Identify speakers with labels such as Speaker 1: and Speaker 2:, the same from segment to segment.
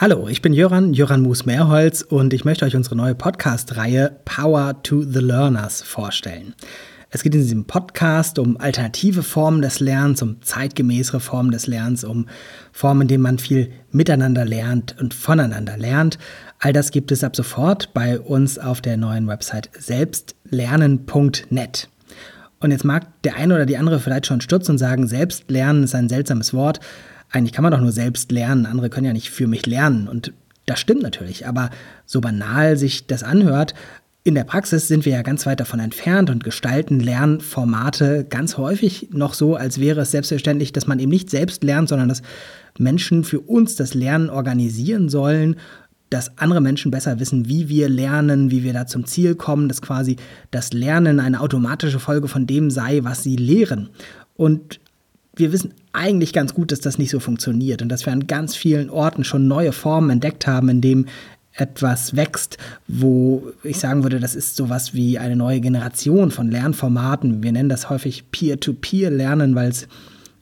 Speaker 1: Hallo, ich bin Jöran, Jöran Moos-Mehrholz und ich möchte euch unsere neue Podcast-Reihe Power to the Learners vorstellen. Es geht in diesem Podcast um alternative Formen des Lernens, um zeitgemäßere Formen des Lernens, um Formen, in denen man viel miteinander lernt und voneinander lernt. All das gibt es ab sofort bei uns auf der neuen Website selbstlernen.net. Und jetzt mag der eine oder die andere vielleicht schon stürzen und sagen, Selbstlernen ist ein seltsames Wort eigentlich kann man doch nur selbst lernen, andere können ja nicht für mich lernen. Und das stimmt natürlich, aber so banal sich das anhört, in der Praxis sind wir ja ganz weit davon entfernt und gestalten Lernformate ganz häufig noch so, als wäre es selbstverständlich, dass man eben nicht selbst lernt, sondern dass Menschen für uns das Lernen organisieren sollen, dass andere Menschen besser wissen, wie wir lernen, wie wir da zum Ziel kommen, dass quasi das Lernen eine automatische Folge von dem sei, was sie lehren. Und wir wissen eigentlich ganz gut, dass das nicht so funktioniert und dass wir an ganz vielen Orten schon neue Formen entdeckt haben, in dem etwas wächst, wo ich sagen würde, das ist sowas wie eine neue Generation von Lernformaten. Wir nennen das häufig Peer-to-Peer-Lernen, weil es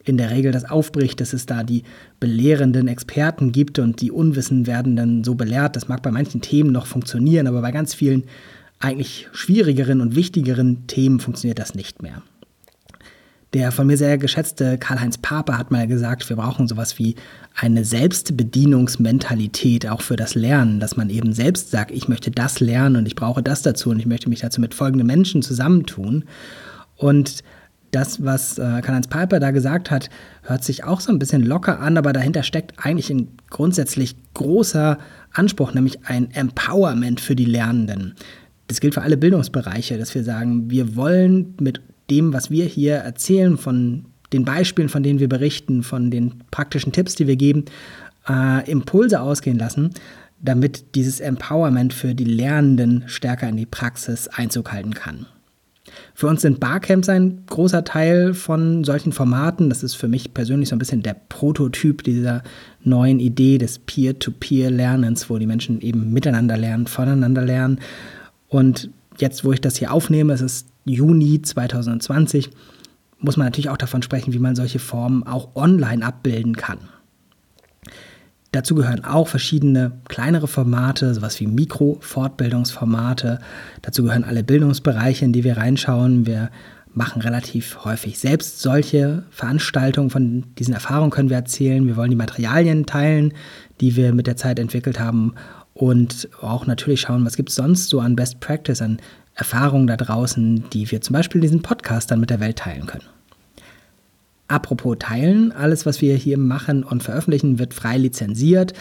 Speaker 1: in der Regel das aufbricht, dass es da die belehrenden Experten gibt und die Unwissen werden dann so belehrt. Das mag bei manchen Themen noch funktionieren, aber bei ganz vielen eigentlich schwierigeren und wichtigeren Themen funktioniert das nicht mehr. Der von mir sehr geschätzte Karl-Heinz Pape hat mal gesagt, wir brauchen sowas wie eine Selbstbedienungsmentalität auch für das Lernen, dass man eben selbst sagt, ich möchte das lernen und ich brauche das dazu und ich möchte mich dazu mit folgenden Menschen zusammentun. Und das, was äh, Karl-Heinz Piper da gesagt hat, hört sich auch so ein bisschen locker an, aber dahinter steckt eigentlich ein grundsätzlich großer Anspruch, nämlich ein Empowerment für die Lernenden. Das gilt für alle Bildungsbereiche, dass wir sagen, wir wollen mit dem, was wir hier erzählen, von den Beispielen, von denen wir berichten, von den praktischen Tipps, die wir geben, äh, Impulse ausgehen lassen, damit dieses Empowerment für die Lernenden stärker in die Praxis Einzug halten kann. Für uns sind Barcamps ein großer Teil von solchen Formaten. Das ist für mich persönlich so ein bisschen der Prototyp dieser neuen Idee des Peer-to-Peer-Lernens, wo die Menschen eben miteinander lernen, voneinander lernen. Und jetzt, wo ich das hier aufnehme, es ist Juni 2020, muss man natürlich auch davon sprechen, wie man solche Formen auch online abbilden kann. Dazu gehören auch verschiedene kleinere Formate, sowas wie Mikro-Fortbildungsformate. Dazu gehören alle Bildungsbereiche, in die wir reinschauen. Wir machen relativ häufig selbst solche Veranstaltungen. Von diesen Erfahrungen können wir erzählen. Wir wollen die Materialien teilen, die wir mit der Zeit entwickelt haben und auch natürlich schauen, was gibt es sonst so an Best Practice, an Erfahrungen da draußen, die wir zum Beispiel in diesen Podcast dann mit der Welt teilen können. Apropos teilen, alles, was wir hier machen und veröffentlichen, wird frei lizenziert.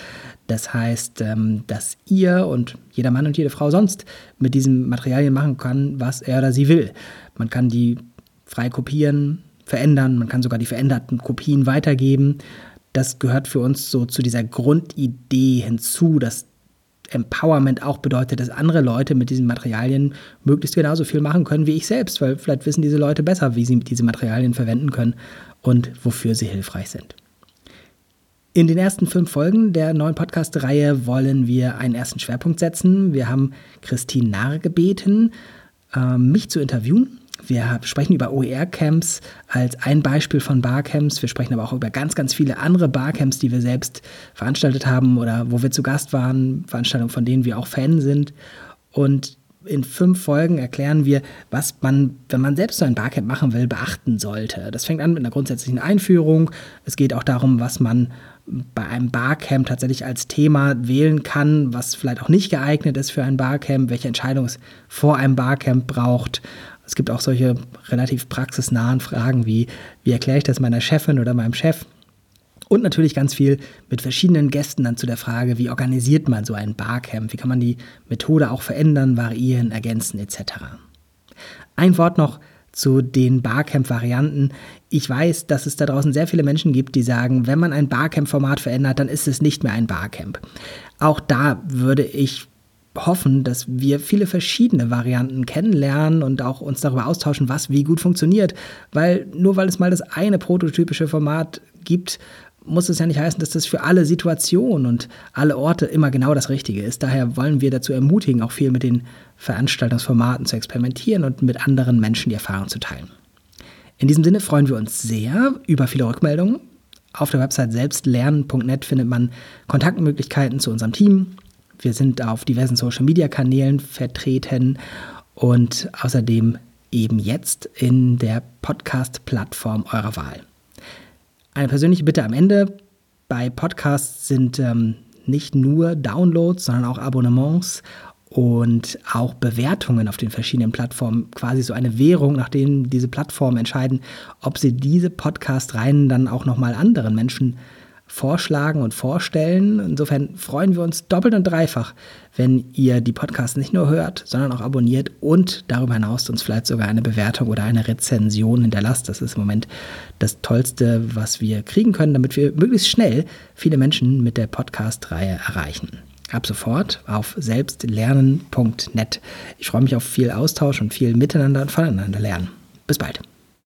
Speaker 1: Das heißt, ähm, dass ihr und jeder Mann und jede Frau sonst mit diesen Materialien machen kann, was er oder sie will. Man kann die frei kopieren, verändern, man kann sogar die veränderten Kopien weitergeben. Das gehört für uns so zu dieser Grundidee hinzu, dass Empowerment auch bedeutet, dass andere Leute mit diesen Materialien möglichst genauso viel machen können wie ich selbst, weil vielleicht wissen diese Leute besser, wie sie diese Materialien verwenden können und wofür sie hilfreich sind. In den ersten fünf Folgen der neuen Podcast-Reihe wollen wir einen ersten Schwerpunkt setzen. Wir haben Christine Nahr gebeten, äh, mich zu interviewen wir sprechen über OER-Camps als ein Beispiel von Barcamps. Wir sprechen aber auch über ganz, ganz viele andere Barcamps, die wir selbst veranstaltet haben oder wo wir zu Gast waren, Veranstaltungen, von denen wir auch Fan sind. Und in fünf Folgen erklären wir, was man, wenn man selbst so ein Barcamp machen will, beachten sollte. Das fängt an mit einer grundsätzlichen Einführung. Es geht auch darum, was man bei einem Barcamp tatsächlich als Thema wählen kann, was vielleicht auch nicht geeignet ist für ein Barcamp, welche Entscheidung es vor einem Barcamp braucht. Es gibt auch solche relativ praxisnahen Fragen wie, wie erkläre ich das meiner Chefin oder meinem Chef? Und natürlich ganz viel mit verschiedenen Gästen dann zu der Frage, wie organisiert man so ein Barcamp? Wie kann man die Methode auch verändern, variieren, ergänzen etc. Ein Wort noch zu den Barcamp-Varianten. Ich weiß, dass es da draußen sehr viele Menschen gibt, die sagen, wenn man ein Barcamp-Format verändert, dann ist es nicht mehr ein Barcamp. Auch da würde ich hoffen, dass wir viele verschiedene Varianten kennenlernen und auch uns darüber austauschen, was wie gut funktioniert. Weil nur weil es mal das eine prototypische Format gibt, muss es ja nicht heißen, dass das für alle Situationen und alle Orte immer genau das Richtige ist. Daher wollen wir dazu ermutigen, auch viel mit den Veranstaltungsformaten zu experimentieren und mit anderen Menschen die Erfahrung zu teilen. In diesem Sinne freuen wir uns sehr über viele Rückmeldungen Auf der Website selbstlernen.net findet man Kontaktmöglichkeiten zu unserem Team. Wir sind auf diversen Social-Media-Kanälen vertreten und außerdem eben jetzt in der Podcast-Plattform eurer Wahl. Eine persönliche Bitte am Ende. Bei Podcasts sind ähm, nicht nur Downloads, sondern auch Abonnements und auch Bewertungen auf den verschiedenen Plattformen quasi so eine Währung, nachdem diese Plattformen entscheiden, ob sie diese Podcast-Reihen dann auch nochmal anderen Menschen vorschlagen und vorstellen. Insofern freuen wir uns doppelt und dreifach, wenn ihr die Podcasts nicht nur hört, sondern auch abonniert und darüber hinaus uns vielleicht sogar eine Bewertung oder eine Rezension hinterlasst. Das ist im Moment das Tollste, was wir kriegen können, damit wir möglichst schnell viele Menschen mit der Podcast-Reihe erreichen. Ab sofort auf selbstlernen.net. Ich freue mich auf viel Austausch und viel Miteinander und voneinander lernen. Bis bald.